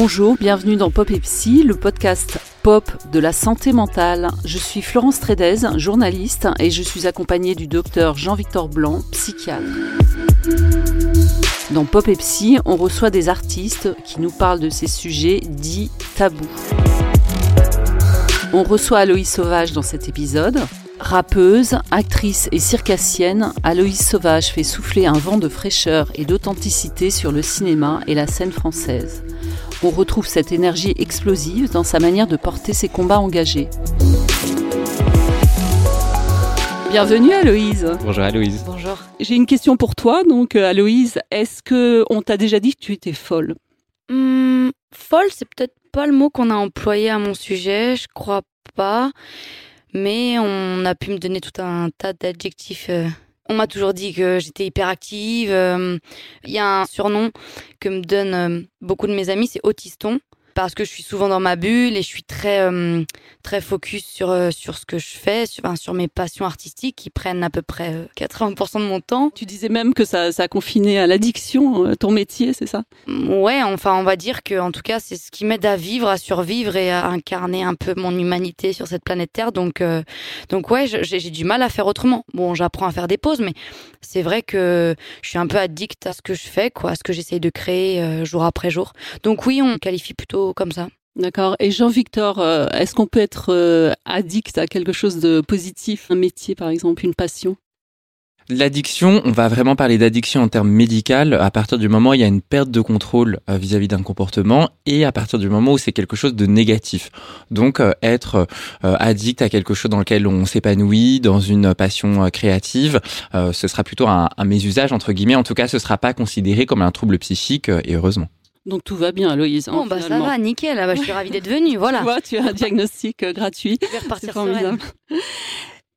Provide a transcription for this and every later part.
Bonjour, bienvenue dans Pop et le podcast pop de la santé mentale. Je suis Florence Trédez, journaliste, et je suis accompagnée du docteur Jean-Victor Blanc, psychiatre. Dans Pop et on reçoit des artistes qui nous parlent de ces sujets dits tabous. On reçoit Aloïs Sauvage dans cet épisode. Rappeuse, actrice et circassienne, Aloïs Sauvage fait souffler un vent de fraîcheur et d'authenticité sur le cinéma et la scène française. On retrouve cette énergie explosive dans sa manière de porter ses combats engagés. Bienvenue Aloïse. Bonjour Aloïse. Bonjour. J'ai une question pour toi. Donc euh, Aloïse, est-ce que on t'a déjà dit que tu étais folle? Hmm, Folle, c'est peut-être pas le mot qu'on a employé à mon sujet, je crois pas. Mais on a pu me donner tout un tas d'adjectifs. Euh. On m'a toujours dit que j'étais hyperactive. Euh. Il y a un surnom que me donnent euh, beaucoup de mes amis, c'est autiston parce que je suis souvent dans ma bulle et je suis très euh, très focus sur euh, sur ce que je fais, sur, sur mes passions artistiques qui prennent à peu près 80% euh, de mon temps. Tu disais même que ça ça a confiné à l'addiction ton métier, c'est ça? Ouais, enfin on va dire que en tout cas c'est ce qui m'aide à vivre, à survivre et à incarner un peu mon humanité sur cette planète Terre. Donc donc ouais, j'ai du mal à faire autrement. Bon, j'apprends à faire des pauses, mais c'est vrai que je suis un peu addict à ce que je fais, quoi, à ce que j'essaye de créer jour après jour. Donc oui, on qualifie plutôt comme ça. D'accord. Et Jean-Victor, euh, est-ce qu'on peut être euh, addict à quelque chose de positif, un métier par exemple, une passion? L'addiction, on va vraiment parler d'addiction en termes médical à partir du moment où il y a une perte de contrôle euh, vis-à-vis d'un comportement et à partir du moment où c'est quelque chose de négatif. Donc être addict à quelque chose dans lequel on s'épanouit, dans une passion créative, ce sera plutôt un, un mésusage entre guillemets. En tout cas, ce sera pas considéré comme un trouble psychique et heureusement. Donc tout va bien, Aloïse. Hein, bon, bah ça va, nickel. Ah, bah, je suis ravie d'être venue. Voilà. tu vois, tu as un diagnostic euh, gratuit. Je vais repartir formidable.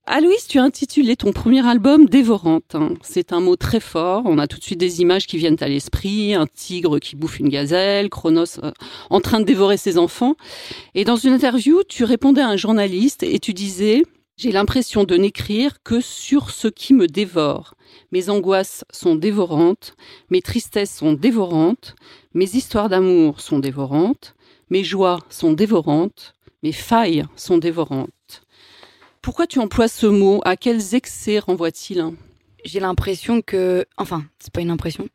Aloïse, tu as intitulé ton premier album Dévorante. Hein. C'est un mot très fort. On a tout de suite des images qui viennent à l'esprit. Un tigre qui bouffe une gazelle, Chronos euh, en train de dévorer ses enfants. Et dans une interview, tu répondais à un journaliste et tu disais j'ai l'impression de n'écrire que sur ce qui me dévore. Mes angoisses sont dévorantes, mes tristesses sont dévorantes, mes histoires d'amour sont dévorantes, mes joies sont dévorantes, mes failles sont dévorantes. Pourquoi tu emploies ce mot? À quels excès renvoie-t-il? J'ai l'impression que, enfin, c'est pas une impression.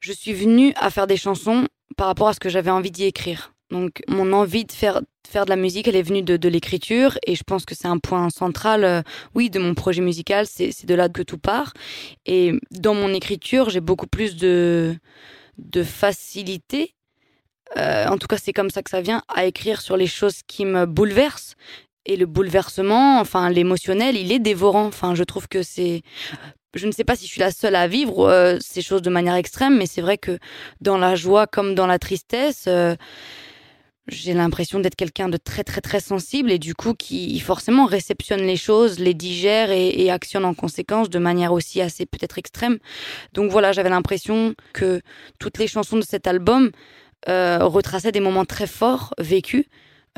Je suis venue à faire des chansons par rapport à ce que j'avais envie d'y écrire. Donc mon envie de faire, faire de la musique, elle est venue de, l'écriture et je pense que c'est un point central, euh, oui, de mon projet musical, c'est de là que tout part. Et dans mon écriture, j'ai beaucoup plus de, de facilité, euh, en tout cas c'est comme ça que ça vient, à écrire sur les choses qui me bouleversent. Et le bouleversement, enfin l'émotionnel, il est dévorant. Enfin, je trouve que c'est je ne sais pas si je suis la seule à vivre euh, ces choses de manière extrême, mais c'est vrai que dans la joie comme dans la tristesse, j'ai l'impression d'être quelqu'un de très très très sensible et du coup qui forcément réceptionne les choses, les digère et, actionne en conséquence de manière aussi assez peut-être extrême. Donc voilà, j'avais l'impression que toutes les chansons de cet album euh, retraçaient des moments très forts vécus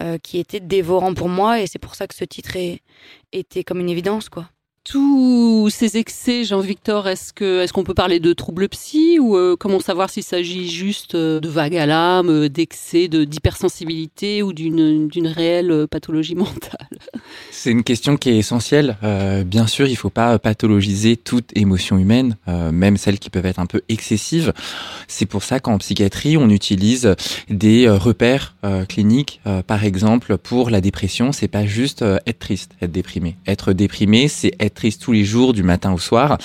euh, qui étaient dévorants pour moi et c'est pour ça que ce titre est, était comme une évidence quoi tous ces excès, Jean-Victor, est-ce que qu'on peut parler de troubles psy ou euh, comment savoir s'il s'agit juste euh, de vagues à l'âme, euh, d'excès, de d'hypersensibilité ou d'une réelle pathologie mentale? C'est une question qui est essentielle. bien sûr, il faut pas pathologiser toute émotion humaine, même celles qui peuvent être un peu excessives. C'est pour ça qu'en psychiatrie, on utilise des repères cliniques, par exemple pour la dépression. C'est pas juste être triste, être déprimé. Être déprimé, c'est être triste tous les jours, du matin au soir,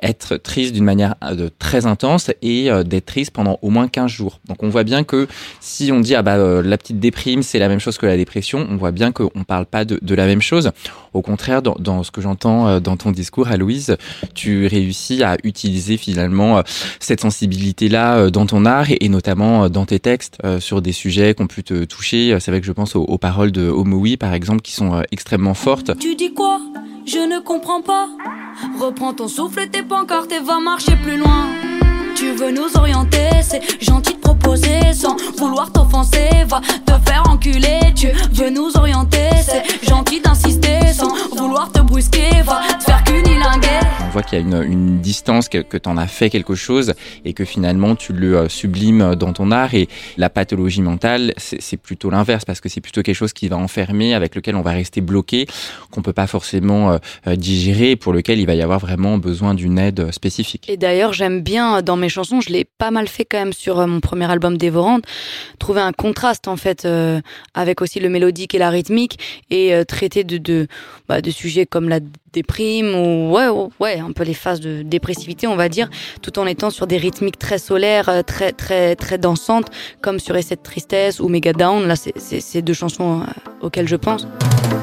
être triste d'une manière euh, très intense et euh, d'être triste pendant au moins 15 jours. Donc on voit bien que si on dit ah bah euh, la petite déprime c'est la même chose que la dépression, on voit bien qu'on ne parle pas de, la même chose. Au contraire, dans, ce que j'entends dans ton discours, à Louise, tu réussis à utiliser finalement cette sensibilité-là dans ton art et, notamment dans tes textes sur des sujets qui ont pu te toucher. C'est vrai que je pense aux, aux paroles de Homoui par exemple qui sont extrêmement fortes. Tu dis quoi? Je ne comprends pas. Reprends ton souffle, tes pancartes et va marcher plus loin. Tu veux nous orienter, c'est gentil de proposer sans vouloir t'offenser. Va te faire enculer, tu veux nous orienter, c'est gentil d'insister sans vouloir te brusquer. Va te faire cunilinguer. voit qu'il y a une, une distance, que, que tu en as fait quelque chose et que finalement tu le sublimes dans ton art. Et la pathologie mentale, c'est plutôt l'inverse parce que c'est plutôt quelque chose qui va enfermer, avec lequel on va rester bloqué, qu'on peut pas forcément digérer, pour lequel il va y avoir vraiment besoin d'une aide spécifique. Et d'ailleurs, j'aime bien dans mes chansons, je l'ai pas mal fait quand même sur mon premier album Dévorante, trouver un contraste en fait avec aussi le mélodique et la rythmique et traiter de bah, de sujets comme la déprime ou ouais, ouais, un peu les phases de dépressivité, on va dire, tout en étant sur des rythmiques très solaires, euh, très très très dansantes, comme sur Essai de tristesse ou Mega Down. Là, c'est deux chansons euh, auxquelles je pense.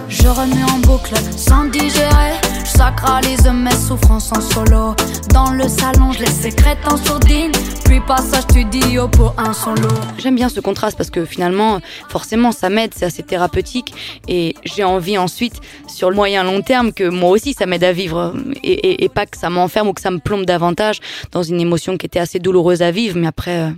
Je remets en boucle sans digérer. Sacralise mes souffrances en solo. Dans le salon, je les sécrète en sourdine. Puis passage studio pour un solo. J'aime bien ce contraste parce que finalement, forcément, ça m'aide, c'est assez thérapeutique. Et j'ai envie ensuite, sur le moyen long terme, que moi aussi ça m'aide à vivre. Et, pas que ça m'enferme ou que ça me plombe davantage dans une émotion qui était assez douloureuse à vivre. Mais après, euh,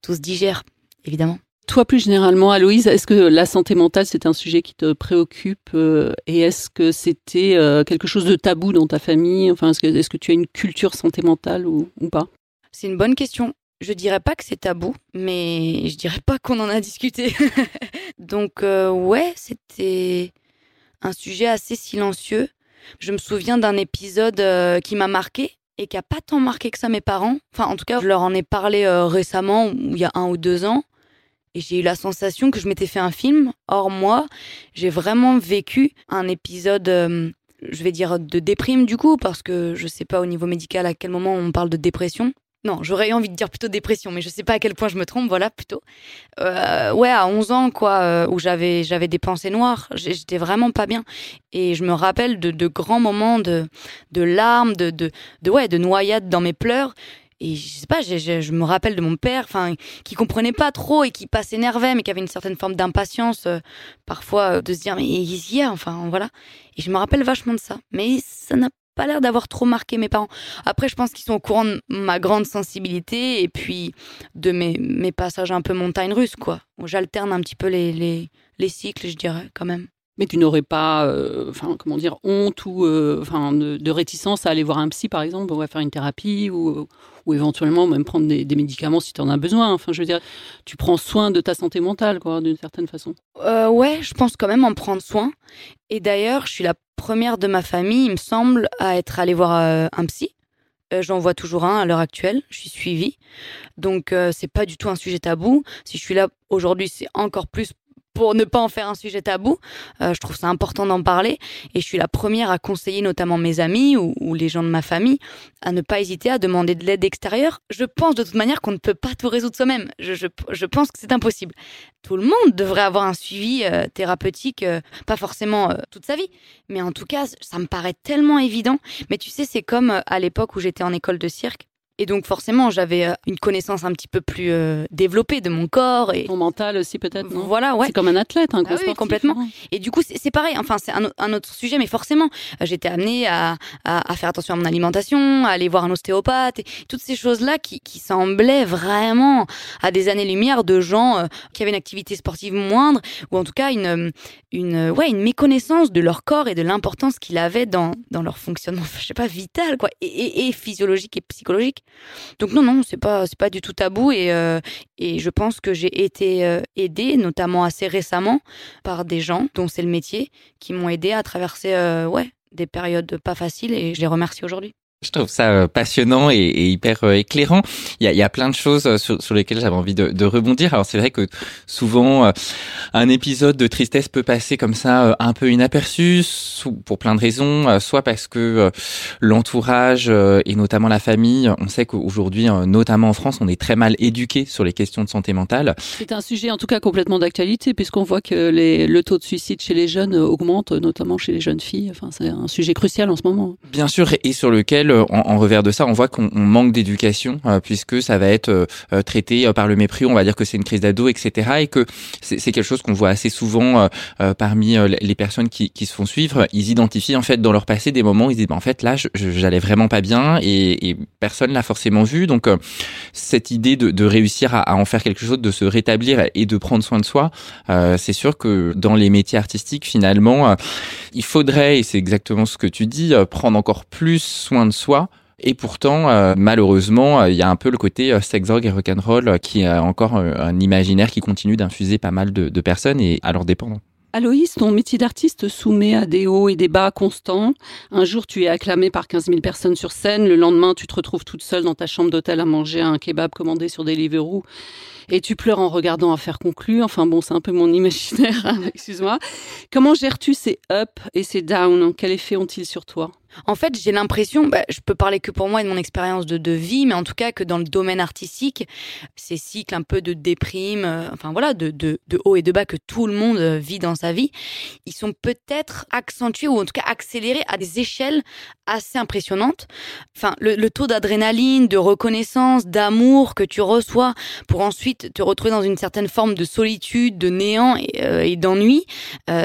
tout se digère, évidemment. Toi, plus généralement, Aloïse, est-ce que la santé mentale, c'est un sujet qui te préoccupe euh, et est-ce que c'était euh, quelque chose de tabou dans ta famille? Enfin, est-ce que, tu as une culture santé mentale ou, ou pas? C'est une bonne question. Je dirais pas que c'est tabou, mais je dirais pas qu'on en a discuté. Donc, euh, ouais, c'était un sujet assez silencieux. Je me souviens d'un épisode qui m'a marqué et qui a pas tant marqué que ça mes parents. Enfin, en tout cas, je leur en ai parlé récemment, il y a un ou deux ans. Et j'ai eu la sensation que je m'étais fait un film. Or, moi, j'ai vraiment vécu un épisode, euh, je vais dire, de déprime du coup, parce que je sais pas au niveau médical à quel moment on parle de dépression. Non, j'aurais envie de dire plutôt dépression, mais je sais pas à quel point je me trompe, voilà, plutôt. Euh, ouais, à 11 ans, quoi, euh, où j'avais, j'avais des pensées noires. J'étais vraiment pas bien. Et je me rappelle de, de grands moments de, de larmes, de, de, de, ouais, de noyades dans mes pleurs et je sais pas, je, je, me rappelle de mon père, enfin, qui comprenait pas trop et qui pas s'énervait, mais qui avait une certaine forme d'impatience, euh, parfois, euh, de se dire, mais il y a, enfin, voilà. Et je me rappelle vachement de ça. Mais ça n'a pas l'air d'avoir trop marqué mes parents. Après, je pense qu'ils sont au courant de ma grande sensibilité et puis de mes, mes passages un peu montagne russe, quoi. J'alterne un petit peu les, les, les cycles, je dirais, quand même. Mais tu n'aurais pas, euh, comment dire, honte ou, enfin, de, réticence à aller voir un psy, par exemple, ou à faire une thérapie ou, ou éventuellement même prendre des, médicaments si tu en as besoin. Enfin, je veux dire, tu prends soin de ta santé mentale, quoi, d'une certaine façon. Euh, ouais, je pense quand même en prendre soin. Et d'ailleurs, je suis la première de ma famille, il me semble, à être allée voir euh, un psy. Euh, j'en vois toujours un à l'heure actuelle. Je suis suivie, donc euh, c'est pas du tout un sujet tabou. Si je suis là aujourd'hui, c'est encore plus pour ne pas en faire un sujet tabou. Euh, je trouve ça important d'en parler et je suis la première à conseiller notamment mes amis ou, les gens de ma famille à ne pas hésiter à demander de l'aide extérieure. Je pense de toute manière qu'on ne peut pas tout résoudre soi-même. Je, pense que c'est impossible. Tout le monde devrait avoir un suivi euh, thérapeutique, euh, pas forcément toute sa vie, mais en tout cas, ça me paraît tellement évident. Mais tu sais, c'est comme à l'époque où j'étais en école de cirque. Et donc forcément, j'avais euh, une connaissance un petit peu plus euh, développée de mon corps et ton mental aussi peut-être. Non? Voilà, ouais. C'est comme un athlète, un ah oui, complètement. Et du coup, c'est pareil. Enfin, c'est un, un, autre sujet, mais forcément, euh, j'étais amenée à, à, à, faire attention à mon alimentation, à aller voir un ostéopathe, et toutes ces choses-là qui, qui semblaient vraiment à des années-lumière de gens qui avaient une activité sportive moindre ou en tout cas une une ouais une méconnaissance de leur corps et de l'importance qu'il avait dans dans leur fonctionnement, je sais pas vital quoi, et, et, et physiologique et psychologique. Donc non, non, c'est pas, pas du tout tabou et, euh, et je pense que j'ai été euh, aidée, notamment assez récemment, par des gens dont c'est le métier, qui m'ont aidée à traverser, euh, ouais, des périodes pas faciles et je les remercie aujourd'hui. Je trouve ça euh, passionnant et, hyper euh, éclairant. Il y a, il y a plein de choses euh, sur, sur lesquelles j'avais envie de, de, rebondir. Alors c'est vrai que souvent un épisode de tristesse peut passer comme ça un peu inaperçu pour plein de raisons, soit parce que l'entourage et notamment la famille, on sait qu'aujourd'hui, notamment en France, on est très mal éduqué sur les questions de santé mentale. C'est un sujet en tout cas complètement d'actualité puisqu'on voit que les, le taux de suicide chez les jeunes augmente, notamment chez les jeunes filles. Enfin, c'est un sujet crucial en ce moment. Bien sûr, et sur lequel en, revers de ça, on voit qu'on manque d'éducation euh, puisque ça va être euh, traité euh, par le mépris. On va dire que c'est une crise d'ado, etc. Et que c'est quelque chose qu'on voit assez souvent parmi les personnes qui, se font suivre. Ils identifient en fait dans leur passé des moments où ils disent bah, en fait là j'allais vraiment pas bien et, personne l'a forcément vu. Donc cette idée de, réussir à, à, en faire quelque chose, de se rétablir et de prendre soin de soi, c'est sûr que dans les métiers artistiques finalement, il faudrait et c'est exactement ce que tu dis, prendre encore plus soin de soi. Et pourtant, malheureusement, il y a un peu le côté sex, drogue et rock'n'roll qui est encore un imaginaire qui continue d'infuser pas mal de, personnes et à leur dépendant. Aloïs, ton métier d'artiste soumet à des hauts et des bas constants. Un jour, tu es acclamé par 15 000 personnes sur scène. Le lendemain, tu te retrouves toute seule dans ta chambre d'hôtel à manger un kebab commandé sur Deliveroo. Et tu pleures en regardant Affaire conclue. Enfin bon, c'est un peu mon imaginaire, hein, excuse-moi. Comment gères-tu ces up et ces down Quel effet ont-ils sur toi? En fait, j'ai l'impression, bah, je peux parler que pour moi et de mon expérience de, vie, mais en tout cas que dans le domaine artistique, ces cycles un peu de déprime, euh, enfin voilà, de, haut et de bas que tout le monde euh, vit dans sa vie, ils sont peut-être accentués ou en tout cas accélérés à des échelles assez impressionnantes. Enfin, le, taux d'adrénaline, de reconnaissance, d'amour que tu reçois pour ensuite te retrouver dans une certaine forme de solitude, de néant et, euh, et d'ennui,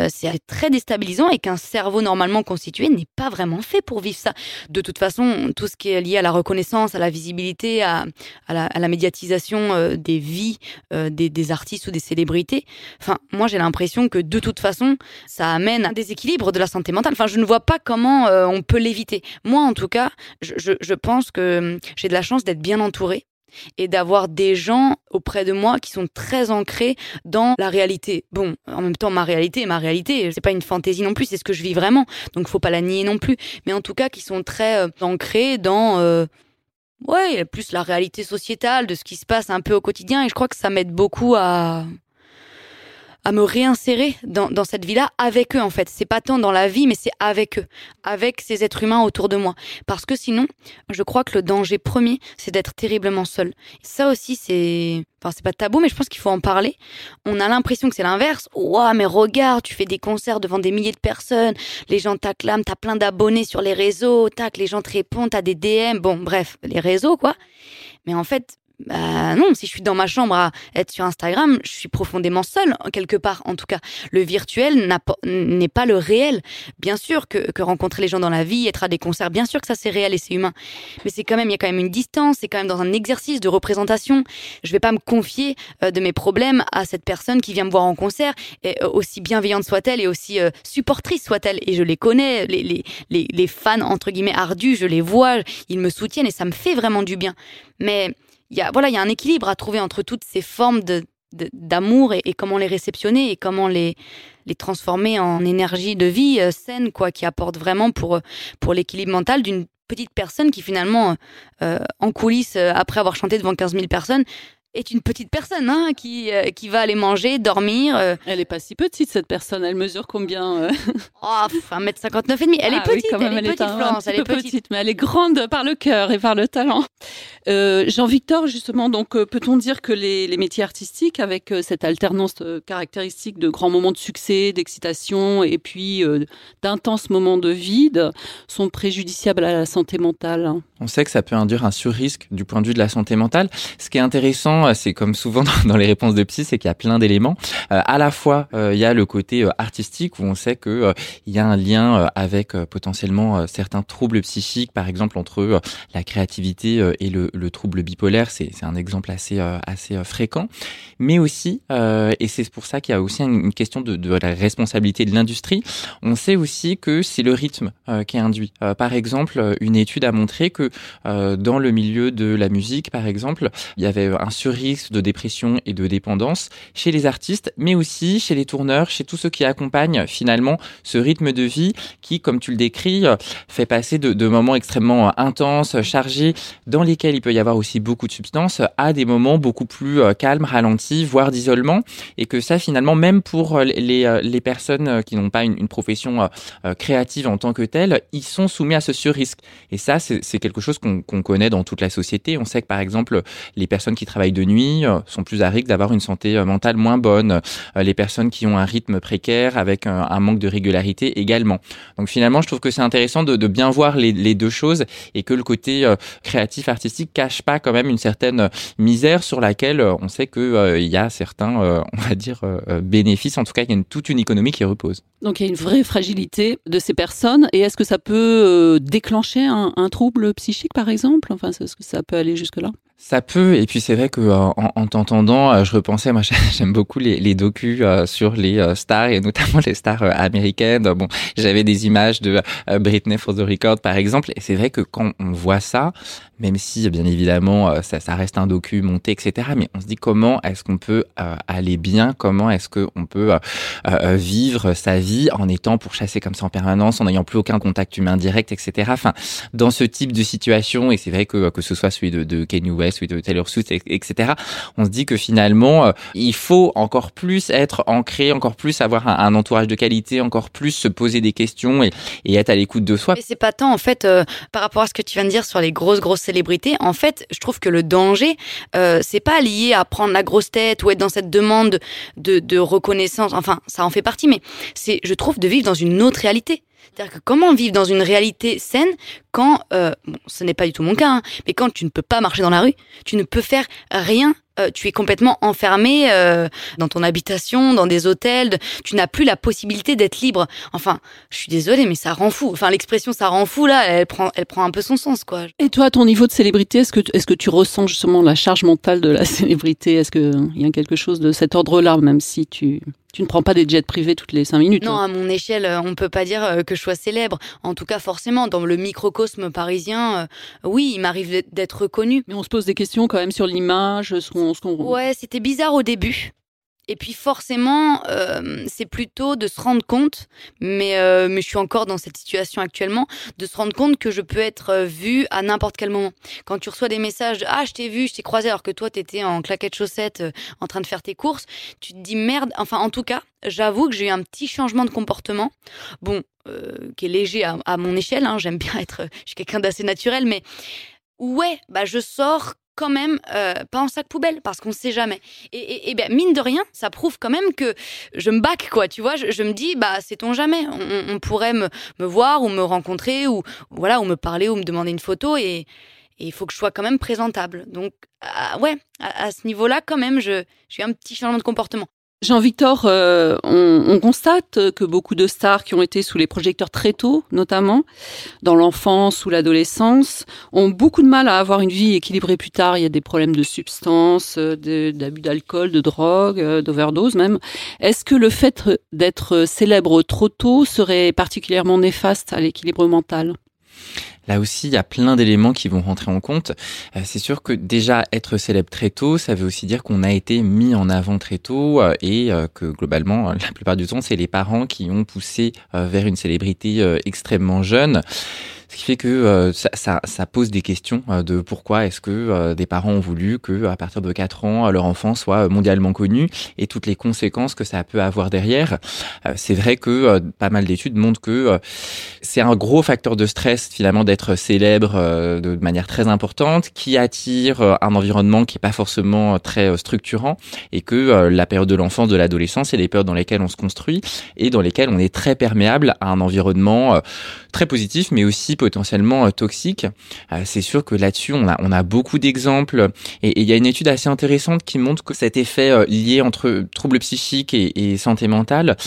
c'est très déstabilisant et qu'un cerveau normalement constitué n'est pas vraiment fait pour vivre ça. De toute façon, tout ce qui est lié à la reconnaissance, à la visibilité, à, la, médiatisation euh, des vies euh, des, artistes ou des célébrités, enfin, moi j'ai l'impression que de toute façon, ça amène un déséquilibre de la santé mentale. Enfin, je ne vois pas comment euh, on peut l'éviter. Moi, en tout cas, je pense que hum, j'ai de la chance d'être bien entourée et d'avoir des gens auprès de moi qui sont très ancrés dans la réalité. Bon, en même temps, ma réalité ma réalité. C'est pas une fantaisie non plus, c'est ce que je vis vraiment. Donc, faut pas la nier non plus. Mais en tout cas, qui sont très euh, ancrés dans, euh, ouais, plus la réalité sociétale de ce qui se passe un peu au quotidien. Et je crois que ça m'aide beaucoup à, à me réinsérer dans, dans cette vie-là avec eux en fait. C'est pas tant dans la vie, mais c'est avec eux, avec ces êtres humains autour de moi. Parce que sinon, je crois que le danger premier, c'est d'être terriblement seul. Ça aussi, c'est, enfin, c'est pas tabou, mais je pense qu'il faut en parler. On a l'impression que c'est l'inverse. Ouah, mais regarde, tu fais des concerts devant des milliers de personnes, les gens t'acclament, t'as plein d'abonnés sur les réseaux, tac, les gens te répondent, t'as des DM, bon, bref, les réseaux, quoi. Mais en fait, bah non, si je suis dans ma chambre à être sur Instagram, je suis profondément seule, quelque part en tout cas. Le virtuel n'est pas le réel. Bien sûr que, que, rencontrer les gens dans la vie, être à des concerts, bien sûr que ça c'est réel et c'est humain. Mais c'est quand même, il y a quand même une distance, c'est quand même dans un exercice de représentation. Je vais pas me confier euh, de mes problèmes à cette personne qui vient me voir en concert, et, euh, aussi bienveillante soit-elle et aussi euh, supportrice soit-elle. Et je les connais, les, les, les, les fans entre guillemets ardus, je les vois, ils me soutiennent et ça me fait vraiment du bien. Mais il y a, voilà, il y a un équilibre à trouver entre toutes ces formes de, d'amour et, comment les réceptionner et comment les, les transformer en énergie de vie euh, saine, quoi, qui apporte vraiment pour, pour l'équilibre mental d'une petite personne qui finalement, euh, en coulisses, euh, après avoir chanté devant 15 000 personnes, est une petite personne hein, qui, euh, qui va aller manger, dormir. Euh. Elle est pas si petite cette personne, elle mesure combien euh? Oh, 1m59 et demi. Elle est ah petite, elle, est petite, Florence, elle est petite. mais elle est grande par le cœur et par le talent. Jean-Victor, justement, donc peut-on dire que les, les, métiers artistiques, avec cette alternance caractéristique de grands moments de succès, d'excitation et puis d'intenses moments de vide, sont préjudiciables à la santé mentale? Hein On sait que ça peut induire un surrisque du point de vue de la santé mentale. Ce qui est intéressant euh, c'est comme souvent dans les réponses de psy, c'est qu'il y a plein d'éléments. Euh, à la fois, euh, il y a le côté artistique où on sait que il y a un lien avec potentiellement certains troubles psychiques, par exemple entre la créativité et le, le trouble bipolaire. C'est un exemple assez assez fréquent, mais aussi, et c'est pour ça qu'il y a aussi une question de la responsabilité de l'industrie. On sait aussi que c'est le rythme qui est induit. par exemple, une étude a montré que dans le milieu de la musique, par exemple, il y avait un sur risque de dépression et de dépendance chez les artistes, mais aussi chez les tourneurs, chez tous ceux qui accompagnent finalement ce rythme de vie qui, comme tu le décris, fait passer de, moments extrêmement intenses, chargés, dans lesquels il peut y avoir aussi beaucoup de substances, à des moments beaucoup plus euh, calmes, ralentis, voire d'isolement, et que ça finalement, même pour les, euh, les personnes qui n'ont pas une, profession euh, créative en tant que telle, ils sont soumis à ce sur-risque. Et ça, c'est quelque chose qu'on connaît dans toute la société. On sait que par exemple, les personnes qui travaillent de nuit euh, sont plus à risque d'avoir une santé euh, mentale moins bonne. Euh, les personnes qui ont un rythme précaire avec un, manque de régularité également. Donc finalement, je trouve que c'est intéressant de, bien voir les, deux choses et que le côté créatif, artistique cache pas quand même une certaine misère sur laquelle on sait qu'il il y a certains, on va dire, bénéfices. En tout cas, il y a une, toute une économie qui repose. Donc il y a une vraie fragilité de ces personnes. Et est-ce que ça peut déclencher un trouble psychique, par exemple? Enfin, est-ce que ça peut aller jusque-là? Ça peut, et puis c'est vrai que euh, en, en t'entendant, euh, je repensais, moi j'aime beaucoup les, les docus euh, sur les stars et notamment les stars américaines. Bon, j'avais des images de Britney for the Record par exemple, et c'est vrai que quand on voit ça, même si bien évidemment ça, ça reste un docu monté, etc. Mais on se dit comment est-ce qu'on peut aller bien, comment est-ce qu'on peut vivre sa vie en étant pourchassé comme ça en permanence, en n'ayant plus aucun contact humain direct, etc. Enfin, dans ce type de situation, et c'est vrai que que ce soit celui de, de Kanye West suite de Taylor Swift, etc. On se dit que finalement, euh, il faut encore plus être ancré, encore plus avoir un, entourage de qualité, encore plus se poser des questions et, être à l'écoute de soi. Mais c'est pas tant en fait euh, par rapport à ce que tu viens de dire sur les grosses grosses célébrités. En fait, je trouve que le danger, euh, c'est pas lié à prendre la grosse tête ou être dans cette demande de, de reconnaissance. Enfin, ça en fait partie, mais c'est, je trouve, de vivre dans une autre réalité. C'est-à-dire que comment vivre dans une réalité saine quand, euh, bon, ce n'est pas du tout mon cas, hein, mais quand tu ne peux pas marcher dans la rue, tu ne peux faire rien euh, tu es complètement enfermé euh, dans ton habitation, dans des hôtels, tu n'as plus la possibilité d'être libre. Enfin, je suis désolée, mais ça rend fou. Enfin, l'expression ça rend fou là, elle prend, elle prend un peu son sens, quoi. Et toi, ton niveau de célébrité, est-ce que, est-ce que tu ressens justement la charge mentale de la célébrité? Est-ce qu'il y a quelque chose de cet ordre-là, même si tu tu ne prends pas des jets privés toutes les cinq minutes. Non, hein à mon échelle, euh, on peut pas dire que je sois célèbre. En tout cas, forcément, dans le microcosme parisien, oui, il m'arrive d'être reconnu. Mais on se pose des questions quand même sur l'image, ce Ouais, c'était bizarre au début. Et puis forcément, euh, c'est plutôt de se rendre compte, mais, euh, mais je suis encore dans cette situation actuellement, de se rendre compte que je peux être euh, vue à n'importe quel moment. Quand tu reçois des messages Ah, je t'ai vu, je t'ai croisé alors que toi, t'étais en claquette chaussettes en train de faire tes courses, tu te dis merde. Enfin, en tout cas, j'avoue que j'ai eu un petit changement de comportement. Bon, qui est léger à, à mon échelle, hein, j'aime bien être... Je suis quelqu'un d'assez naturel, mais... Ouais, bah je sors quand même euh, pas en sac poubelle parce qu'on sait jamais. Et, et, ben, mine de rien, ça prouve quand même que je me back quoi. Tu vois, je, me dis bah sait-on jamais, on, pourrait me, me, voir ou me rencontrer ou voilà ou me parler ou me demander une photo et il faut que je sois quand même présentable. Donc ah, ouais, à, à ce niveau-là quand même, je j'ai un petit changement de comportement. Jean-Victor, euh, on, constate que beaucoup de stars qui ont été sous les projecteurs très tôt, notamment dans l'enfance ou l'adolescence, ont beaucoup de mal à avoir une vie équilibrée plus tard. Il y a des problèmes de substances, d'abus d'alcool, de drogue, euh, d'overdose même. Est-ce que le fait d'être célèbre trop tôt serait particulièrement néfaste à l'équilibre mental? Là aussi, il y a plein d'éléments qui vont rentrer en compte. Euh, c'est sûr que déjà être célèbre très tôt, ça veut aussi dire qu'on a été mis en avant très tôt euh, et euh, que globalement, la plupart du temps, c'est les parents qui ont poussé vers une célébrité extrêmement jeune. Ce qui fait que euh, ça, ça, ça, pose des questions euh, de pourquoi est-ce que euh, des parents ont voulu que à partir de 4 ans leur enfant soit mondialement connu et toutes les conséquences que ça peut avoir derrière. c'est vrai que pas mal d'études montrent que c'est un gros facteur de stress finalement d'être célèbre de manière très importante, qui attire un environnement qui est pas forcément très structurant et que la période de l'enfance, de l'adolescence, c'est les périodes dans lesquelles on se construit et dans lesquelles on est très perméable à un environnement très positif, mais aussi potentiellement euh, toxique. Euh, c'est sûr que là-dessus, on a, on a beaucoup d'exemples et il y a une étude assez intéressante qui montre que cet effet euh, lié entre troubles psychiques et, et santé mentale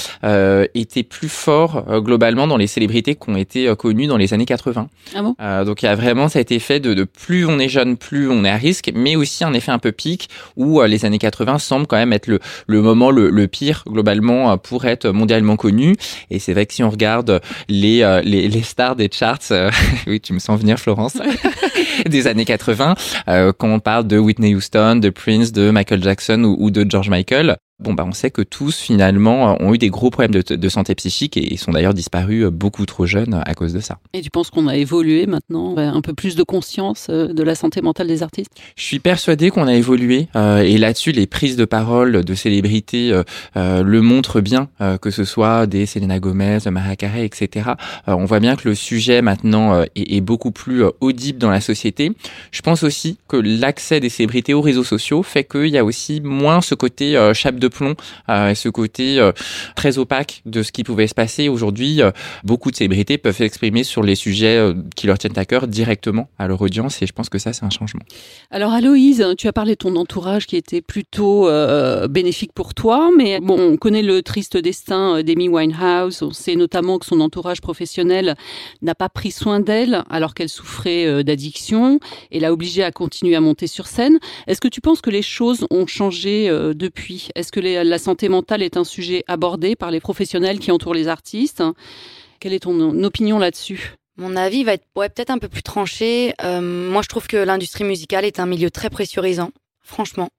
était plus fort globalement dans les célébrités qui ont été connues dans les années 80. Ah bon? Donc il y a vraiment cet effet de, de, plus on est jeune, plus on est à risque, mais aussi un effet un peu pic où les années 80 semblent quand même être le, le moment le, le pire globalement pour être mondialement connu. Et c'est vrai que si on regarde les, les, les stars des charts, oui, tu me sens venir, Florence, des années 80, euh, quand on parle de Whitney Houston, de Prince, de Michael Jackson ou de George Michael, Bon, bah, on sait que tous, finalement, ont eu des gros problèmes de, santé psychique et, sont d'ailleurs disparus euh, beaucoup trop jeunes à cause de ça. Et tu penses qu'on a évolué maintenant, un peu plus de conscience euh, de la santé mentale des artistes? Je suis persuadé qu'on a évolué euh, et là-dessus, les prises de parole de célébrités le montrent bien, que ce soit des Selena Gomez, Mariah Carey, etc. on voit bien que le sujet maintenant est, est, beaucoup plus audible dans la société. Je pense aussi que l'accès des célébrités aux réseaux sociaux fait qu'il y a aussi moins ce côté chape de plomb et ce côté très opaque de ce qui pouvait se passer. Aujourd'hui, beaucoup de célébrités peuvent s'exprimer sur les sujets qui leur tiennent à cœur directement à leur audience et je pense que ça, c'est un changement. Alors Aloïse, tu as parlé de ton entourage qui était plutôt bénéfique pour toi, mais bon, on connaît le triste destin d'Amy Winehouse. On sait notamment que son entourage professionnel n'a pas pris soin d'elle alors qu'elle souffrait d'addiction et l'a obligée à continuer à monter sur scène. Est-ce que tu penses que les choses ont changé depuis? La santé mentale est un sujet abordé par les professionnels qui entourent les artistes Quelle est ton opinion là-dessus? Mon avis va être peut-être un peu plus tranché. moi, je trouve que l'industrie musicale est un milieu très pressurisant, franchement.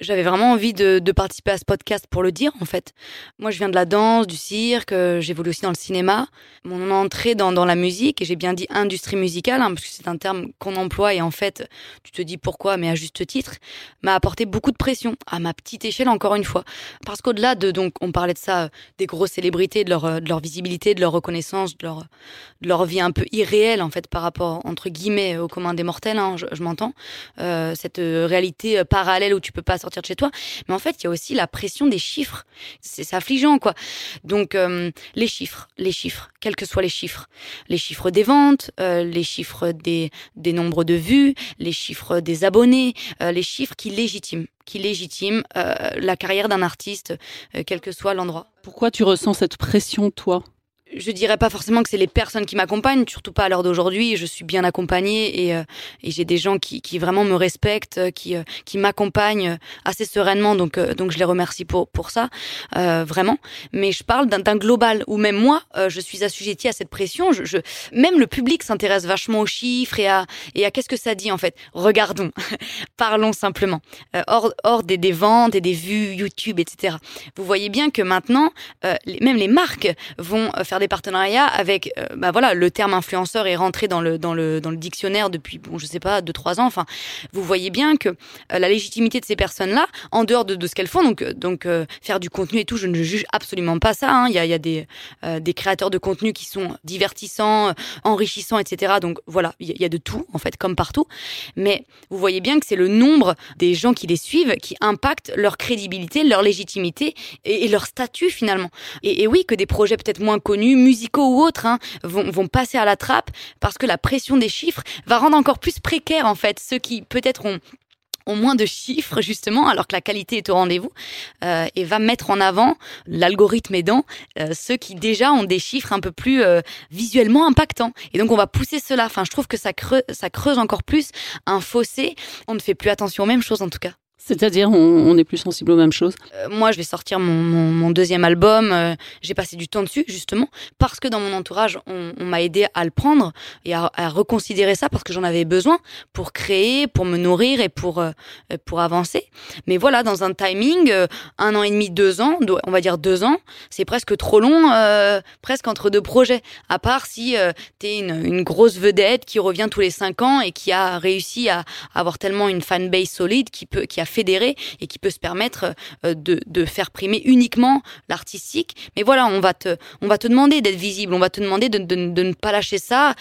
J'avais vraiment envie de, participer à ce podcast pour le dire, en fait. Moi, je viens de la danse, du cirque, euh, j'évolue aussi dans le cinéma. Mon entrée dans, la musique, et j'ai bien dit industrie musicale, hein, parce que c'est un terme qu'on emploie, et en fait, tu te dis pourquoi, mais à juste titre, m'a apporté beaucoup de pression, à ma petite échelle, encore une fois. Parce qu'au-delà de, donc, on parlait de ça, des grosses célébrités, de leur, euh, de leur visibilité, de leur reconnaissance, de leur, de leur vie un peu irréelle, en fait, par rapport, entre guillemets, au commun des mortels, hein, je, m'entends. Euh, cette réalité parallèle où tu peux pas sortir de chez toi. Mais en fait, il y a aussi la pression des chiffres. C'est affligeant, quoi. Donc, euh, les chiffres, les chiffres, quels que soient les chiffres. Les chiffres des ventes, euh, les chiffres des, des nombres de vues, les chiffres des abonnés, euh, les chiffres qui légitiment qui légitiment la carrière d'un artiste, quel que soit l'endroit. Pourquoi tu ressens cette pression, toi? Je dirais pas forcément que c'est les personnes qui m'accompagnent, surtout pas à l'heure d'aujourd'hui. Je suis bien accompagnée et, euh, et j'ai des gens qui, qui, vraiment me respectent, euh, qui, euh, qui m'accompagnent assez sereinement. Donc, donc je les remercie pour, pour ça, euh, vraiment. Mais je parle d'un global où même moi, je suis assujettie à cette pression. Je, je même le public s'intéresse vachement aux chiffres et à, et à qu'est-ce que ça dit en fait. Regardons, parlons simplement. hors hors des, des, ventes et des vues YouTube, etc. Vous voyez bien que maintenant, même les marques vont faire des partenariats avec, euh, bah voilà, le terme influenceur est rentré dans le, dans le, dans le dictionnaire depuis, bon, je sais pas, deux, trois ans. Enfin, vous voyez bien que euh, la légitimité de ces personnes-là, en dehors de, de ce qu'elles font, donc, euh, donc faire du contenu et tout, je ne juge absolument pas ça. Hein. Il y a, y a des, des créateurs de contenu qui sont divertissants, enrichissants, etc. Donc voilà, il y a de tout, en fait, comme partout. Mais vous voyez bien que c'est le nombre des gens qui les suivent qui impactent leur crédibilité, leur légitimité et, leur statut finalement. Et oui, que des projets peut-être moins connus musicaux ou autres, hein, vont, vont passer à la trappe parce que la pression des chiffres va rendre encore plus précaire en fait ceux qui peut-être ont ont moins de chiffres justement, alors que la qualité est au rendez-vous, euh, et va mettre en avant, l'algorithme aidant, euh, ceux qui déjà ont des chiffres un peu plus euh, visuellement impactants. Et donc on va pousser cela. Enfin, je trouve que ça creuse, ça creuse encore plus un fossé. On ne fait plus attention aux mêmes choses en tout cas. C'est-à-dire, on, est plus sensible aux mêmes choses? Euh, moi, je vais sortir mon, deuxième album. Euh, j'ai passé du temps dessus, justement, parce que dans mon entourage, on, m'a aidé à le prendre et à, reconsidérer ça parce que j'en avais besoin pour créer, pour me nourrir et pour, euh, pour avancer. Mais voilà, dans un timing, un an et demi, deux ans, on va dire deux ans, c'est presque trop long, presque entre deux projets. À part si tu es une, une, grosse vedette qui revient tous les cinq ans et qui a réussi à, avoir tellement une fanbase solide qui peut, qui a fédéré et qui peut se permettre euh, de, de faire primer uniquement l'artistique. Mais voilà, on va te, on va te demander d'être visible, on va te demander de, de, de ne pas lâcher ça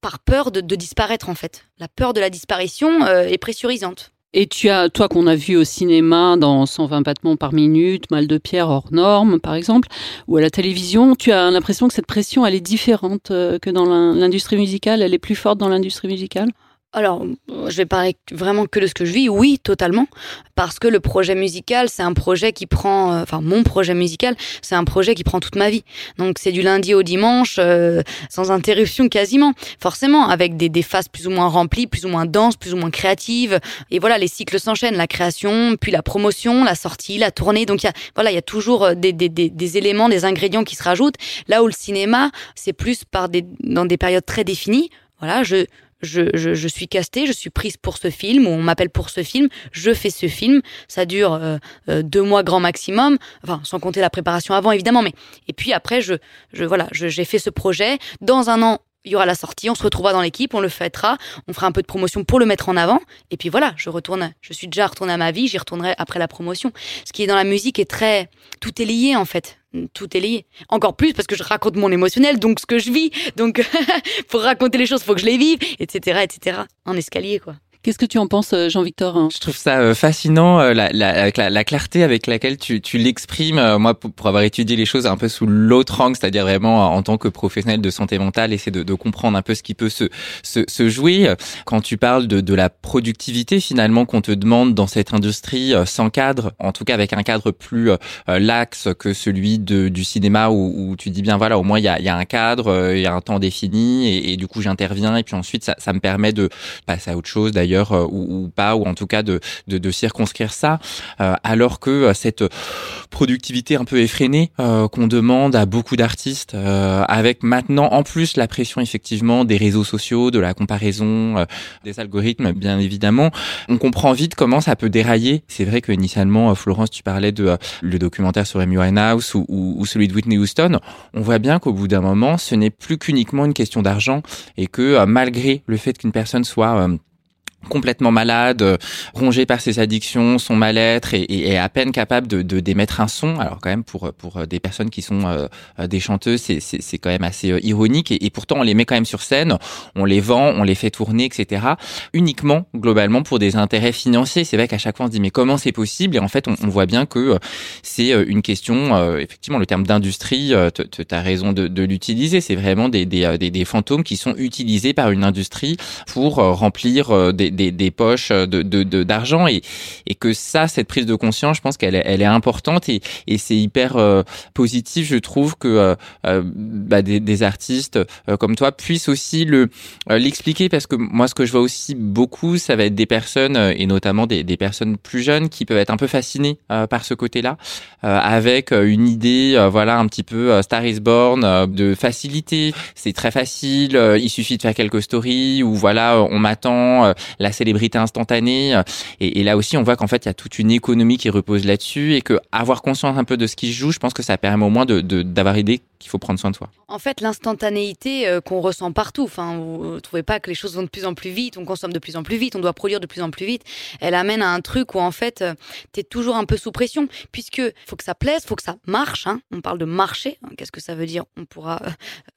par peur de, de, disparaître en fait. La peur de la disparition euh, est pressurisante. Et tu as, toi qu'on a vu au cinéma dans 120 battements par minute, Mal de pierre hors norme par exemple, ou à la télévision, tu as l'impression que cette pression elle est différente euh, que dans l'industrie musicale, elle est plus forte dans l'industrie musicale? Alors, je vais parler vraiment que de ce que je vis. Oui, totalement. Parce que le projet musical, c'est un projet qui prend, euh, enfin, mon projet musical, c'est un projet qui prend toute ma vie. Donc, c'est du lundi au dimanche, euh, sans interruption quasiment. Forcément, avec des, des phases plus ou moins remplies, plus ou moins denses, plus ou moins créatives. Et voilà, les cycles s'enchaînent. La création, puis la promotion, la sortie, la tournée. Donc, il y a, voilà, il y a toujours euh, des, des, des, des éléments, des ingrédients qui se rajoutent. Là où le cinéma, c'est plus par des, dans des périodes très définies. Voilà, je, je, je, je, suis castée, je suis prise pour ce film, ou on m'appelle pour ce film, je fais ce film, ça dure euh, euh, deux mois grand maximum, enfin sans compter la préparation avant évidemment, mais et puis après je, je voilà, j'ai fait ce projet. Dans un an, il y aura la sortie, on se retrouvera dans l'équipe, on le fêtera, on fera un peu de promotion pour le mettre en avant, et puis voilà, je retourne, je suis déjà retournée à ma vie, j'y retournerai après la promotion. Ce qui est dans la musique est très, tout est lié en fait tout est lié. Encore plus parce que je raconte mon émotionnel, donc ce que je vis. Donc, pour raconter les choses, faut que je les vive, etc., etc. En escalier, quoi. Qu'est-ce que tu en penses, euh, Jean-Victor Je trouve ça euh, fascinant, euh, la, la, la, clarté avec laquelle tu, tu l'exprimes. Moi, pour, avoir étudié les choses un peu sous l'autre angle, c'est-à-dire vraiment en tant que professionnel de santé mentale, essayer de, de comprendre un peu ce qui peut se, se, se jouer. Quand tu parles de, de la productivité finalement qu'on te demande dans cette industrie sans cadre, en tout cas avec un cadre plus laxe que celui de, du cinéma où, où, tu dis bien voilà, au moins il y a, y a un cadre, il y a un temps défini et, et du coup j'interviens et puis ensuite ça, ça me permet de passer à autre chose d'ailleurs euh, ou, pas, ou en tout cas de, de, circonscrire ça, euh, alors que euh, cette productivité un peu effrénée qu'on demande à beaucoup d'artistes, avec maintenant en plus la pression effectivement des réseaux sociaux, de la comparaison, des algorithmes bien évidemment, on comprend vite comment ça peut dérailler. C'est vrai que initialement, Florence, tu parlais de le documentaire sur Amy Winehouse ou, ou, celui de Whitney Houston. On voit bien qu'au bout d'un moment, ce n'est plus qu'uniquement une question d'argent et que malgré le fait qu'une personne soit complètement malade, euh, rongé par ses addictions, son mal-être et, et, à peine capable de, de, d'émettre un son. Alors quand même pour pour des personnes qui sont euh, des chanteuses, c'est, c'est, c'est quand même assez euh, ironique et, et, pourtant on les met quand même sur scène, on les vend, on les fait tourner, etc. Uniquement globalement pour des intérêts financiers. C'est vrai qu'à chaque fois on se dit mais comment c'est possible? Et en fait on, on voit bien que c'est une question, effectivement le terme d'industrie, tu as raison de, de l'utiliser. C'est vraiment des, des, des fantômes qui sont utilisés par une industrie pour remplir des des, poches de, d'argent et, et que ça, cette prise de conscience, je pense qu'elle elle est importante et, et c'est hyper euh, positif, je trouve, que euh, euh, bah, des, artistes comme toi puissent aussi le l'expliquer parce que moi, ce que je vois aussi beaucoup, ça va être des personnes et notamment des, des personnes plus jeunes qui peuvent être un peu fascinées par ce côté-là, avec une idée, voilà, un petit peu Star is Born de facilité. C'est très facile, il suffit de faire quelques stories ou voilà, on m'attend la célébrité instantanée. Et, là aussi, on voit qu'en fait, il y a toute une économie qui repose là-dessus et que avoir conscience un peu de ce qui se joue, je pense que ça permet au moins de d'avoir idée qu'il faut prendre soin de soi. En fait, l'instantanéité euh, qu'on ressent partout, enfin, vous ne trouvez pas que les choses vont de plus en plus vite, on consomme de plus en plus vite, on doit produire de plus en plus vite, elle amène à un truc où en fait, euh, tu es toujours un peu sous pression, puisque faut que ça plaise, faut que ça marche. Hein. On parle de marché, hein. qu'est-ce que ça veut dire? On pourra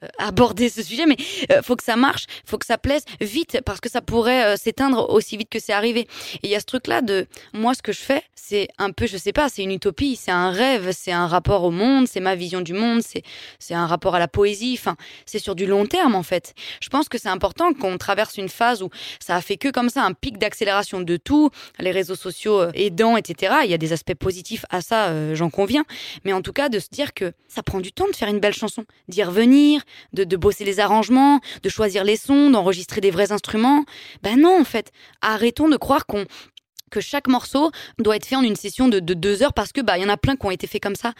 euh, aborder ce sujet, mais faut que ça marche, faut que ça plaise vite, parce que ça pourrait s'éteindre aussi vite que c'est arrivé. Et il y a ce truc-là de, moi, ce que je fais, c'est un peu, je sais pas, c'est une utopie, c'est un rêve, c'est un rapport au monde, c'est ma vision du monde, c'est c'est un rapport à la poésie. Enfin, c'est sur du long terme en fait. Je pense que c'est important qu'on traverse une phase où ça a fait que comme ça un pic d'accélération de tout, les réseaux sociaux euh, aidants, etc. Il y a des aspects positifs à ça, euh, j'en conviens. Mais en tout cas, de se dire que ça prend du temps de faire une belle chanson, d'y revenir, de, bosser les arrangements, de choisir les sons, d'enregistrer des vrais instruments. Ben non, en fait, arrêtons de croire qu'on que chaque morceau doit être fait en une session de, de deux heures parce que bah il y en a plein qui ont été faits comme ça.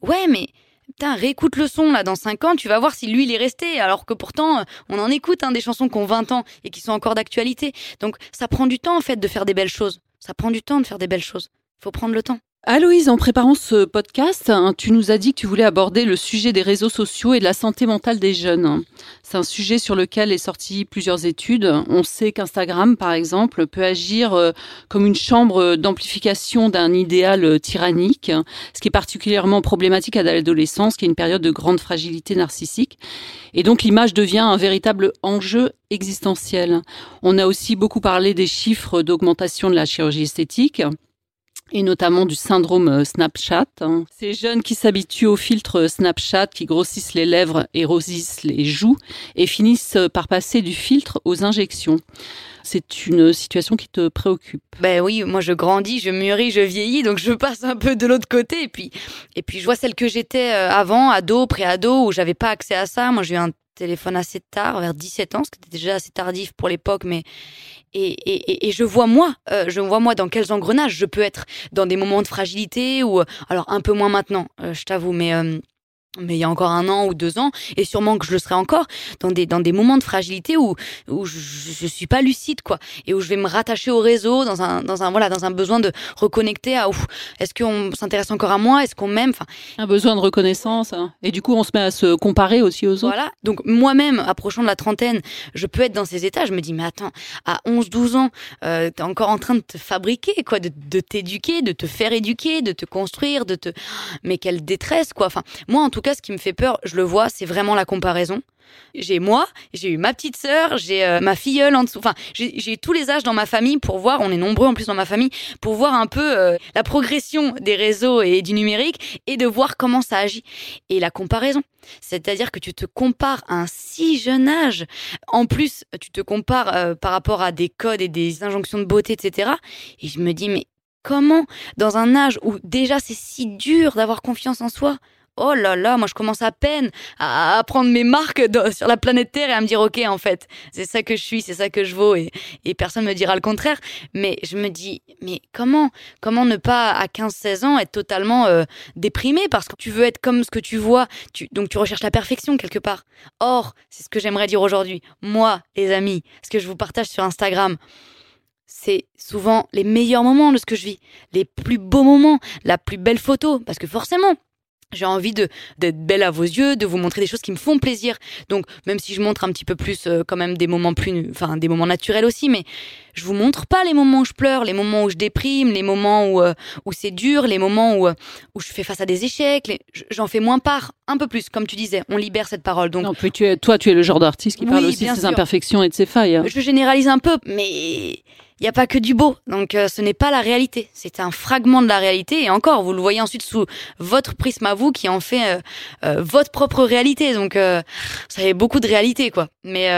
Ouais, mais Putain, réécoute le son là dans 5 ans, tu vas voir si lui il est resté. Alors que pourtant, on en écoute hein, des chansons qui ont 20 ans et qui sont encore d'actualité. Donc ça prend du temps en fait de faire des belles choses. Ça prend du temps de faire des belles choses. Faut prendre le temps. Aloïse, en préparant ce podcast, hein, tu nous as dit que tu voulais aborder le sujet des réseaux sociaux et de la santé mentale des jeunes. C'est un sujet sur lequel est sorti plusieurs études. On sait qu'Instagram, par exemple, peut agir euh, comme une chambre d'amplification d'un idéal tyrannique, ce qui est particulièrement problématique à l'adolescence, qui est une période de grande fragilité narcissique. Et donc l'image devient un véritable enjeu existentiel. On a aussi beaucoup parlé des chiffres d'augmentation de la chirurgie esthétique et notamment du syndrome euh, Snapchat. Hein. Ces jeunes qui s'habituent au filtre Snapchat, qui grossissent les lèvres et rosissent les joues, et finissent par passer du filtre aux injections. C'est une situation qui te préoccupe. Ben oui, moi je grandis, je mûris, je vieillis, donc je passe un peu de l'autre côté. Et puis, et puis je vois celle que j'étais euh, avant, ado, pré-ado, où j'avais pas accès à ça. Moi j'ai eu un téléphone assez tard, vers 17 ans, ce qui était déjà assez tardif pour l'époque, mais et, et, et, je vois moi, euh, je vois moi dans quels engrenages je peux être. Dans des moments de fragilité ou alors un peu moins maintenant, euh, je t'avoue, mais euh, mais il y a encore un an ou deux ans, et sûrement que je le serai encore, dans des, dans des moments de fragilité où, où je, je suis pas lucide, quoi, et où je vais me rattacher au réseau dans un, dans un, voilà, dans un besoin de reconnecter à, est-ce qu'on s'intéresse encore à moi, est-ce qu'on m'aime, enfin. Un besoin de reconnaissance, hein. et du coup, on se met à se comparer aussi aux autres. Voilà. Donc, moi-même, approchant de la trentaine, je peux être dans ces états, je me dis, mais attends, à 11, 12 ans, euh, t'es encore en train de te fabriquer, quoi, de, de t'éduquer, de te faire éduquer, de te construire, de te, mais quelle détresse, quoi. Enfin, moi, en tout cas, ce qui me fait peur, je le vois, c'est vraiment la comparaison. J'ai moi, j'ai eu ma petite sœur, j'ai euh, ma filleule en dessous. Enfin, j'ai j'ai tous les âges dans ma famille pour voir, on est nombreux en plus dans ma famille, pour voir un peu euh, la progression des réseaux et du numérique et de voir comment ça agit. Et la comparaison. C'est-à-dire que tu te compares à un si jeune âge. En plus, tu te compares euh, par rapport à des codes et des injonctions de beauté, etc. Et je me dis, mais comment, dans un âge où déjà c'est si dur d'avoir confiance en soi, oh là là, moi je commence à peine à, à prendre mes marques de- sur la planète Terre et à me dire ok en fait c'est ça que je suis, c'est ça que je vaux et, et personne me dira le contraire. Mais je me dis mais comment comment ne pas à 15-16 ans être totalement euh, déprimé? Parce que tu veux être comme ce que tu vois, tu, donc tu recherches la perfection quelque part. Or c'est ce que j'aimerais dire aujourd'hui. Moi les amis, ce que je vous partage sur Instagram. C'est souvent les meilleurs moments de ce que je vis, les plus beaux moments, la plus belle photo, parce que forcément, j'ai envie de d'être belle à vos yeux, de vous montrer des choses qui me font plaisir. Donc même si je montre un petit peu plus euh, quand même des moments plus enfin des moments naturels aussi mais je vous montre pas les moments où je pleure, les moments où je déprime, les moments où euh, où c'est dur, les moments où euh, où je fais face à des échecs, les- j'en fais moins part, un peu plus comme tu disais, on libère cette parole. Donc Non, puis tu es, toi, tu es le genre d'artiste qui Oui, parle aussi de ses sûr. imperfections et de ses failles. hein. je généralise un peu mais il n'y a pas que du beau, donc euh, ce n'est pas la réalité. C'est un fragment de la réalité, et encore, vous le voyez ensuite sous votre prisme à vous qui en fait euh, euh, votre propre réalité. Donc, ça est, beaucoup de réalité, quoi. Mais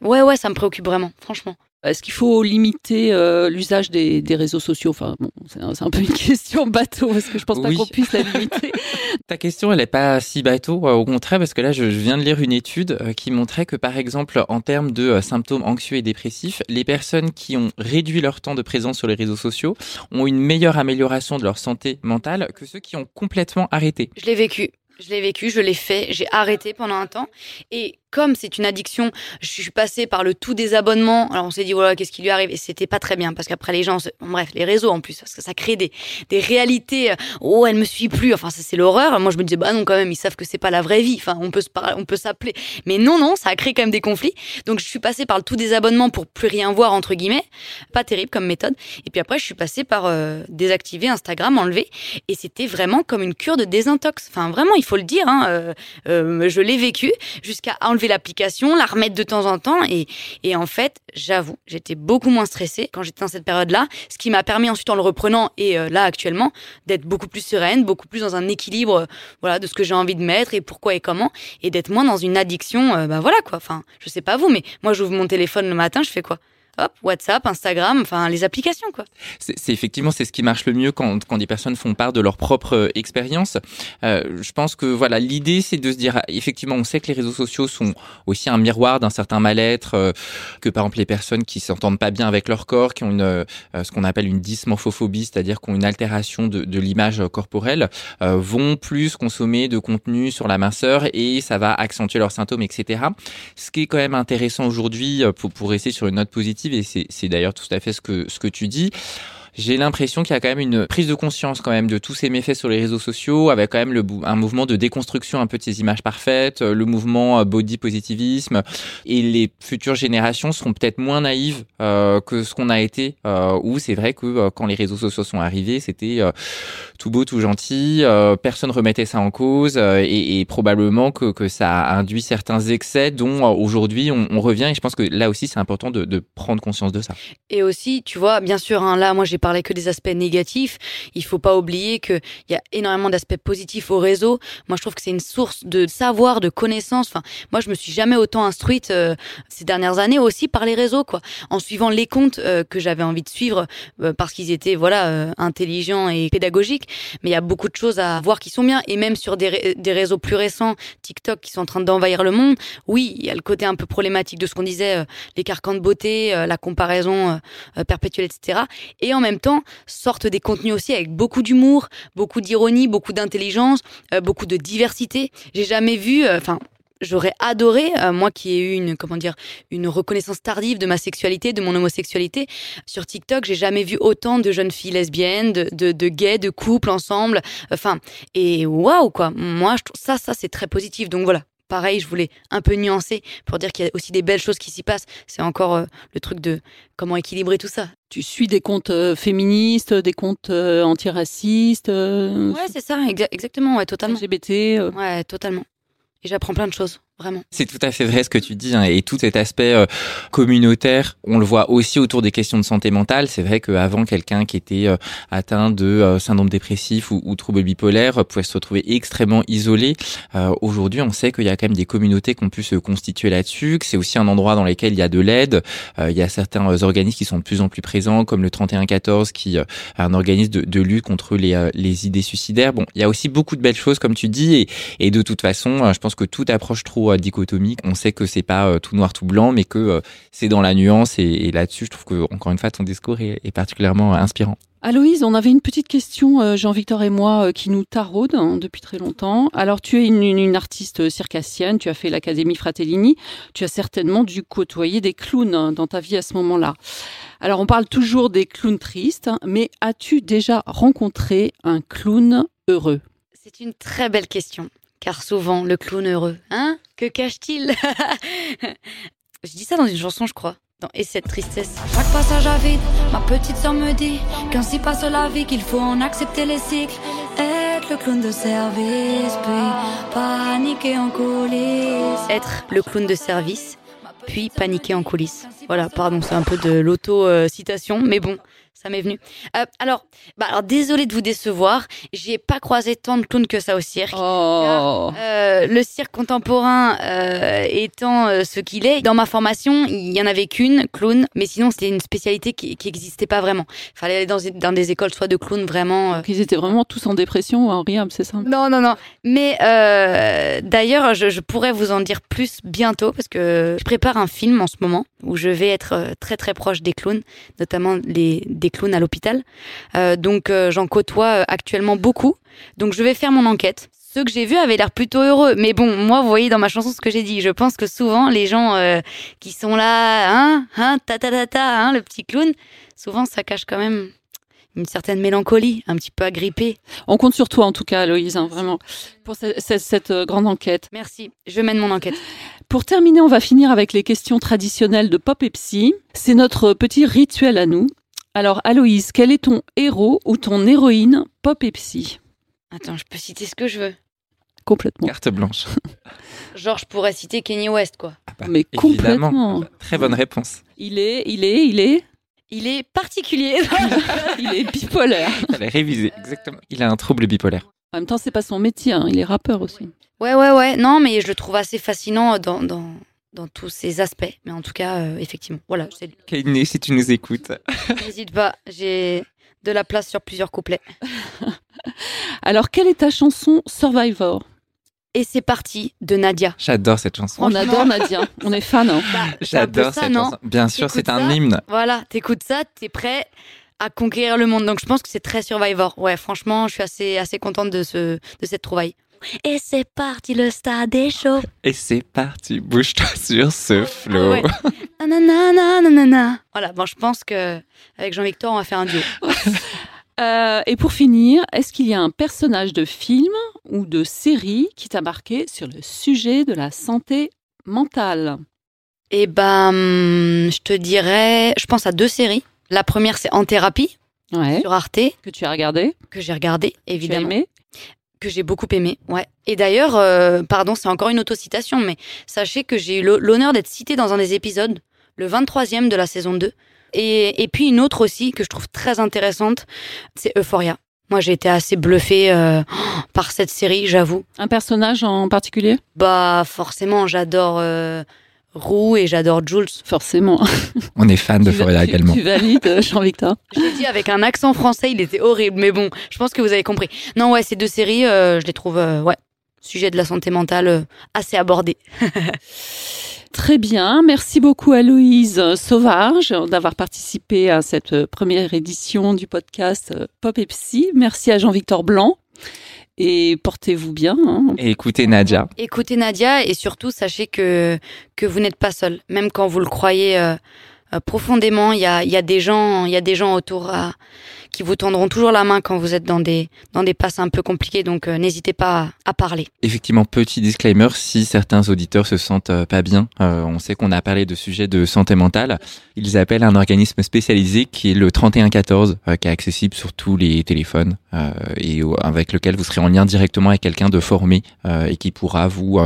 ouais, ouais, ça me préoccupe vraiment, franchement. Est-ce qu'il faut limiter euh, l'usage des, des réseaux sociaux? Enfin, bon, c'est un, peu une question bateau parce que je pense pas Oui. qu'on puisse la limiter. Ta question, elle est pas si bateau, euh, au contraire, parce que là, je, je viens de lire une étude euh, qui montrait que, par exemple, en termes de symptômes anxieux et dépressifs, les personnes qui ont réduit leur temps de présence sur les réseaux sociaux ont une meilleure amélioration de leur santé mentale que ceux qui ont complètement arrêté. Je l'ai vécu. Je l'ai vécu, je l'ai fait, j'ai arrêté pendant un temps. Et comme c'est une addiction, je suis passée par le tout désabonnement. Alors on s'est dit, voilà, qu'est-ce qui lui arrive? Et c'était pas très bien, parce qu'après les gens, bref, les réseaux en plus, parce que ça crée des, des réalités. euh, Oh, elle me suit plus. Enfin, ça c'est l'horreur. Moi, je me disais, bah non, quand même, ils savent que c'est pas la vraie vie. Enfin, on peut on peut s'appeler. Mais non, non, ça a créé quand même des conflits. Donc je suis passée par le tout désabonnement pour plus rien voir, entre guillemets. Pas terrible comme méthode. Et puis après, je suis passée par euh, désactiver Instagram, enlever. Et c'était vraiment comme une cure de désintox. Enfin, vraiment, il faut le dire. Hein, euh, je l'ai vécu jusqu'à enlever l'application, la remettre de temps en temps. Et, et en fait, j'avoue, j'étais beaucoup moins stressée quand j'étais dans cette période-là. Ce qui m'a permis ensuite, en le reprenant et euh, là actuellement, d'être beaucoup plus sereine, beaucoup plus dans un équilibre, euh, voilà, de ce que j'ai envie de mettre et pourquoi et comment, et d'être moins dans une addiction. euh, bah voilà quoi. Enfin, je sais pas vous, mais moi, j'ouvre mon téléphone le matin, je fais quoi? Hop, WhatsApp, Instagram, enfin les applications quoi. C'est effectivement c'est ce qui marche le mieux quand, quand des personnes font part de leur propre euh, expérience. Euh, je pense que voilà l'idée c'est de se dire ah, effectivement on sait que les réseaux sociaux sont aussi un miroir d'un certain mal-être euh, que par exemple les personnes qui s'entendent pas bien avec leur corps, qui ont une euh, ce qu'on appelle une dysmorphophobie, c'est-à-dire qui ont une altération de, de l'image corporelle, euh, vont plus consommer de contenu sur la minceur et ça va accentuer leurs symptômes, etc. Ce qui est quand même intéressant aujourd'hui euh, pour, pour rester sur une note positive et c'est d'ailleurs tout à fait ce que tu dis j'ai l'impression qu'il y a quand même une prise de conscience quand même de tous ces méfaits sur les réseaux sociaux, avec quand même le, un mouvement de déconstruction un peu de ces images parfaites, euh, le mouvement euh, body positivisme, et les futures générations seront peut-être moins naïves euh, que ce qu'on a été, où c'est vrai que quand les réseaux sociaux sont arrivés, c'était tout beau, tout gentil, personne remettait ça en cause, et, probablement que, que ça a induit certains excès dont aujourd'hui on, revient, et je pense que là aussi c'est important de, de prendre conscience de ça. Et aussi, tu vois, bien sûr, hein, là, moi, j'ai parlé que des aspects négatifs. Il faut pas oublier qu'il y a énormément d'aspects positifs au réseau. Moi, je trouve que c'est une source de savoir, de connaissances. Enfin, moi, je me suis jamais autant instruite euh, ces dernières années aussi par les réseaux, quoi. En suivant les comptes euh, que j'avais envie de suivre euh, parce qu'ils étaient, voilà, euh, intelligents et pédagogiques. Mais il y a beaucoup de choses à voir qui sont bien. Et même sur des, des réseaux plus récents, TikTok, qui sont en train d'envahir le monde. Oui, il y a le côté un peu problématique de ce qu'on disait, euh, les carcans de beauté, euh, la comparaison perpétuelle, etc. Et en même temps, sortent des contenus aussi avec beaucoup d'humour, beaucoup d'ironie, beaucoup d'intelligence, euh, beaucoup de diversité. J'ai jamais vu, euh, enfin. J'aurais adoré, euh, moi qui ai eu une comment dire une reconnaissance tardive de ma sexualité, de mon homosexualité, sur TikTok, j'ai jamais vu autant de jeunes filles lesbiennes, de, de, de gays, de couples ensemble. Enfin, et waouh quoi. Moi, je trouve ça, ça c'est très positif. Donc voilà, pareil, je voulais un peu nuancer pour dire qu'il y a aussi des belles choses qui s'y passent. C'est encore euh, le truc de comment équilibrer tout ça. tu suis des comptes euh, féministes, des comptes euh, antiracistes, Ouais, c'est ça, exa- exactement, ouais, totalement. LGBT. Ouais, totalement. Et j'apprends plein de choses. Vraiment. C'est tout à fait vrai ce que tu dis, hein, et tout cet aspect euh, communautaire, on le voit aussi autour des questions de santé mentale. C'est vrai qu'avant, quelqu'un qui était euh, atteint de euh, syndrome dépressif ou, ou trouble bipolaire pouvait se retrouver extrêmement isolé. Aujourd'hui, on sait qu'il y a quand même des communautés qui ont pu se constituer là-dessus, que c'est aussi un endroit dans lequel il y a de l'aide. il y a certains organismes qui sont de plus en plus présents, comme le 3114, qui est un organisme de, de lutte contre les, les idées suicidaires. Bon, il y a aussi beaucoup de belles choses, comme tu dis, et, et de toute façon, je pense que toute approche trop dichotomique. On sait que c'est pas euh, tout noir tout blanc, mais que euh, c'est dans la nuance. Et, là-dessus, je trouve que encore une fois, ton discours est, particulièrement euh, inspirant. Aloïse, on avait une petite question, Jean-Victor et moi, qui nous taraude hein, depuis très longtemps. Alors, tu es une, artiste circassienne, tu as fait l'Académie Fratellini, tu as certainement dû côtoyer des clowns hein, dans ta vie à ce moment-là. Alors, on parle toujours des clowns tristes, hein, mais as-tu déjà rencontré un clown heureux? C'est une très belle question car souvent le clown heureux, hein? Que cache-t-il? Je dis ça dans une chanson, je crois. Dans Et cette tristesse. Chaque passage à vide, ma petite sœur me dit qu'ainsi passe la vie, qu'il faut en accepter les cycles. Être le clown de service, puis paniquer en coulisses. Être le clown de service, puis paniquer en coulisses. Voilà, pardon, c'est un peu de l'auto-citation, mais bon, ça m'est venu. Euh, alors, bah alors, désolé de vous décevoir, j'ai pas croisé tant de clowns que ça au cirque. Oh. Euh, le cirque contemporain euh, étant ce qu'il est, dans ma formation, il y en avait qu'une, clown, mais sinon c'était une spécialité qui n'existait pas vraiment. Il fallait aller dans, dans, des écoles soit de clowns vraiment. Ils étaient vraiment tous en dépression ou en rehab, c'est ça? Non, non, non. Mais d'ailleurs, je, je pourrais vous en dire plus bientôt parce que je prépare un film en ce moment où je vais être très très proche des clowns, notamment les des clowns à l'hôpital. Euh, donc euh, j'en côtoie euh, actuellement beaucoup. Donc je vais faire mon enquête. Ceux que j'ai vus avaient l'air plutôt heureux. Mais bon, moi, vous voyez dans ma chanson ce que j'ai dit. Je pense que souvent, les gens qui sont là, hein, hein, ta ta ta ta, hein, le petit clown, souvent ça cache quand même une certaine mélancolie, un petit peu agrippée. On compte sur toi en tout cas, Loïse, hein, vraiment, pour cette, cette, grande enquête. Merci, je mène mon enquête. Pour terminer, on va finir avec les questions traditionnelles de Pop et Psy. C'est notre petit rituel à nous. Alors, Aloïse, quel est ton héros ou ton héroïne pop et psy? Attends, je peux citer ce que je veux. Complètement. Carte blanche. Genre, je pourrais citer Kenny West, quoi. Ah bah, Mais complètement. Très bonne réponse. Il est, il est, il est. Il est particulier. il est bipolaire. Fallait réviser, exactement. Il a un trouble bipolaire. En même temps, c'est pas son métier, hein. il est rappeur aussi. Ouais, ouais, ouais. Non, mais je le trouve assez fascinant dans, dans, dans tous ces aspects. Mais en tout cas, euh, effectivement, voilà. Kainé, si tu nous écoutes. N'hésite pas, j'ai de la place sur plusieurs couplets. Alors, quelle est ta chanson Survivor? Et c'est parti de Nadia. J'adore cette chanson. On adore Nadia. On est fan. Hein. Bah, J'adore cette chanson. Bien sûr, c'est un hymne. Voilà, t'écoutes ça, t'es prêt à conquérir le monde. Donc je pense que c'est très Survivor. Ouais, franchement, je suis assez assez contente de ce de cette trouvaille. Et c'est parti, le stade est chaud. Et c'est parti, bouge-toi sur ce flot. Ouais. voilà, bon, je pense que avec Jean-Victor, on va faire un duo. Euh, et pour finir, est-ce qu'il y a un personnage de film ou de série qui t'a marqué sur le sujet de la santé mentale? Eh ben, je te dirais, je pense à deux séries. La première, c'est En thérapie sur Arte. Que tu as regardé? Que j'ai regardé, évidemment. Tu as aimé? Que j'ai beaucoup aimé, ouais. Et d'ailleurs, euh, pardon, c'est encore une autocitation, mais sachez que j'ai eu l'honneur d'être citée dans un des épisodes, le 23e de la saison 2. Et, et puis une autre aussi que je trouve très intéressante, c'est Euphoria. Moi, j'ai été assez bluffée euh, par cette série, j'avoue. Un personnage en particulier? Bah, forcément, j'adore euh, Roux et j'adore Jules. Forcément. On est fan de Foria également. Tu valides, euh, Jean-Victor? Je l'ai dit avec un accent français, il était horrible, mais bon, je pense que vous avez compris. Non, ouais, ces deux séries, euh, je les trouve, euh, ouais, sujet de la santé mentale assez abordé. Très bien, merci beaucoup à Louise Sauvage d'avoir participé à cette première édition du podcast Pop et Psy. Merci à Jean-Victor Blanc et portez-vous bien. Hein. Et écoutez Nadia. Écoutez Nadia et surtout sachez que que vous n'êtes pas seul, même quand vous le croyez. Euh, profondément. Il y a, y a des gens, il y a des gens autour qui vous tendront toujours la main quand vous êtes dans des dans des passes un peu compliquées. Donc n'hésitez pas à, parler. Effectivement, petit disclaimer si certains auditeurs se sentent pas bien, on sait qu'on a parlé de sujets de santé mentale. Ils appellent un organisme spécialisé qui est le 3114, qui est accessible sur tous les téléphones et avec lequel vous serez en lien directement avec quelqu'un de formé et qui pourra vous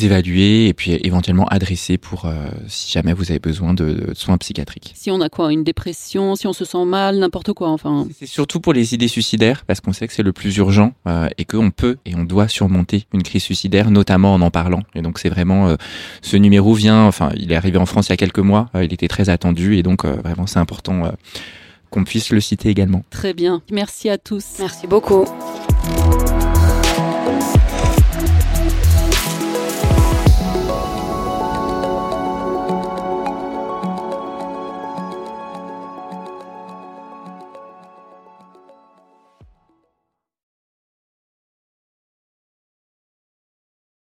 évaluer et puis éventuellement adresser pour si jamais vous avez besoin de, soins psychiatriques. Si on a quoi Une dépression, si on se sent mal, n'importe quoi enfin. C'est surtout pour les idées suicidaires parce qu'on sait que c'est le plus urgent euh, et qu'on peut et on doit surmonter une crise suicidaire, notamment en en parlant. Et donc c'est vraiment euh, ce numéro vient, enfin il est arrivé en France il y a quelques mois, euh, il était très attendu et donc vraiment c'est important qu'on puisse le citer également. Très bien, merci à tous. Merci beaucoup.